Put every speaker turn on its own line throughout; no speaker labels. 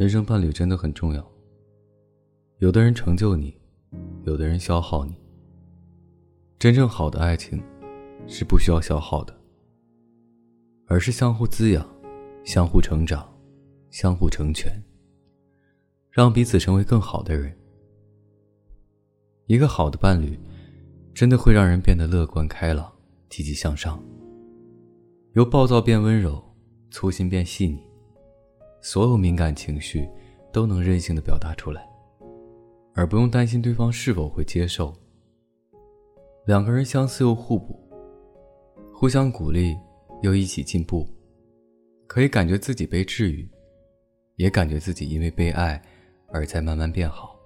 人生伴侣真的很重要。有的人成就你，有的人消耗你。真正好的爱情，是不需要消耗的，而是相互滋养、相互成长、相互成全，让彼此成为更好的人。一个好的伴侣，真的会让人变得乐观开朗、积极向上，由暴躁变温柔，粗心变细腻。所有敏感情绪都能任性的表达出来，而不用担心对方是否会接受。两个人相似又互补，互相鼓励又一起进步，可以感觉自己被治愈，也感觉自己因为被爱而在慢慢变好。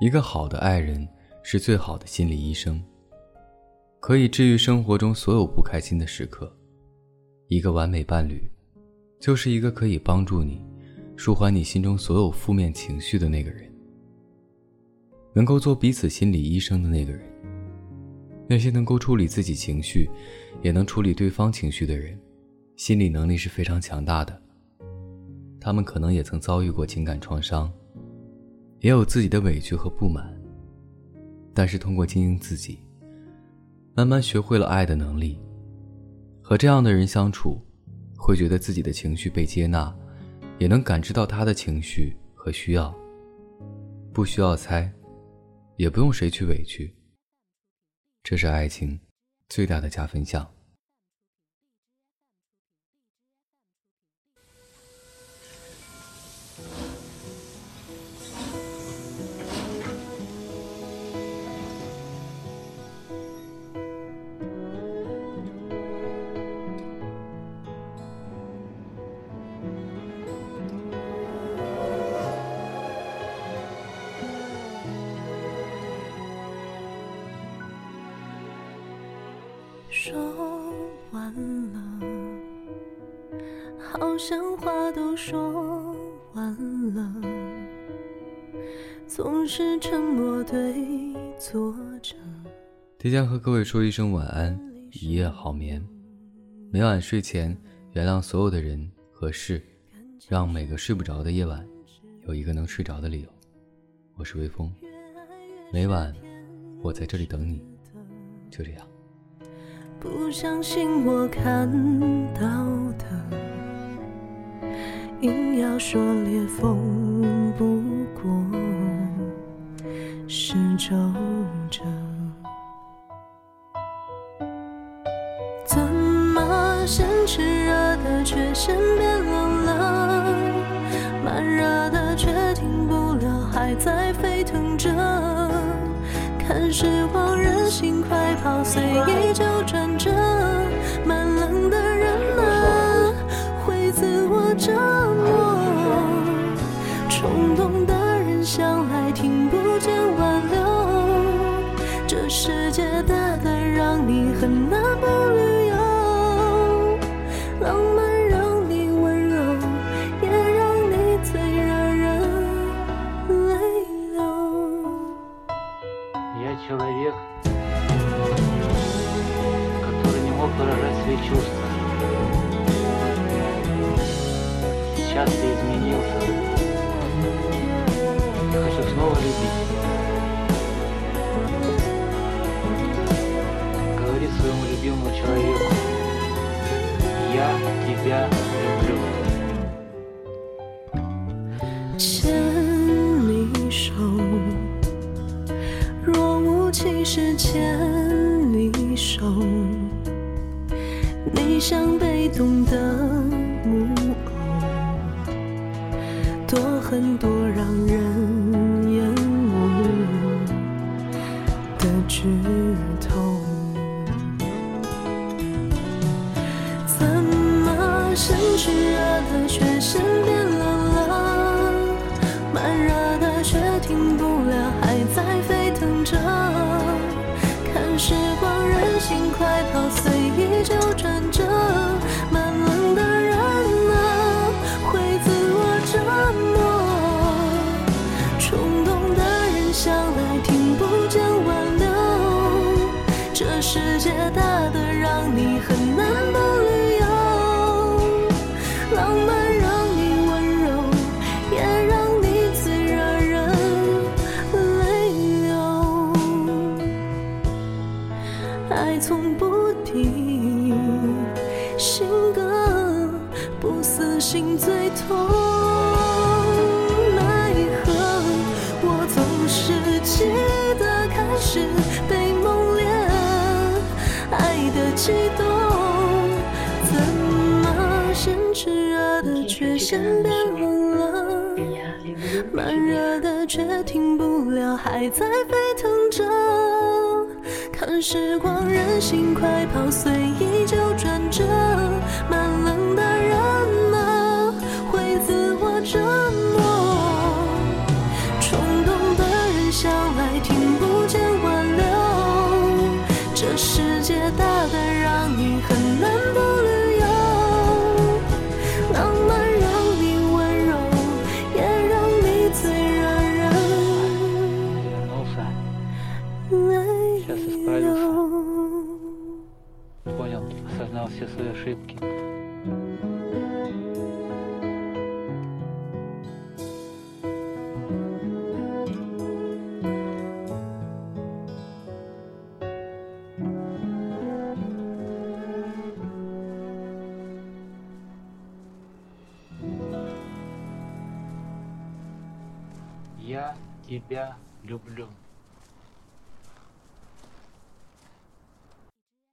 一个好的爱人是最好的心理医生，可以治愈生活中所有不开心的时刻。一个完美伴侣。就是一个可以帮助你舒缓你心中所有负面情绪的那个人，能够做彼此心理医生的那个人。那些能够处理自己情绪，也能处理对方情绪的人，心理能力是非常强大的。他们可能也曾遭遇过情感创伤，也有自己的委屈和不满，但是通过经营自己，慢慢学会了爱的能力。和这样的人相处。会觉得自己的情绪被接纳，也能感知到他的情绪和需要。不需要猜，也不用谁去委屈。这是爱情最大的加分项。
说完了，好像话都说完了，总是沉默对坐着。
提前和各位说一声晚安，一夜好眠。每晚睡前，原谅所有的人和事，让每个睡不着的夜晚有一个能睡着的理由。我是微风，每晚我在这里等你，就这样。
不相信我看到的，硬要说裂缝不过是皱褶。怎么先炽热的却先变冷了？慢热的却停不了，还在。看时光任性快跑随意就转折慢冷的人啊会自我折磨。冲动的人向来
听不见挽留这世界大得让你很难不旅游。Сейчас ты изменился. Я хочу снова любить. своему любимому человеку. Я тебя люблю.
牵你手，若无其事牵你手，你像被动的 很多让人厌恶的剧痛，怎么。先炽热的却先变冷了，慢热的却停不了，心最痛，奈何我总是记得开始被梦恋，爱的悸动，怎么先炽热的却先变冷了？慢热的却停不了，还在沸腾着。看时光任性快跑，随意就转折。
Dia biar dulu-dulu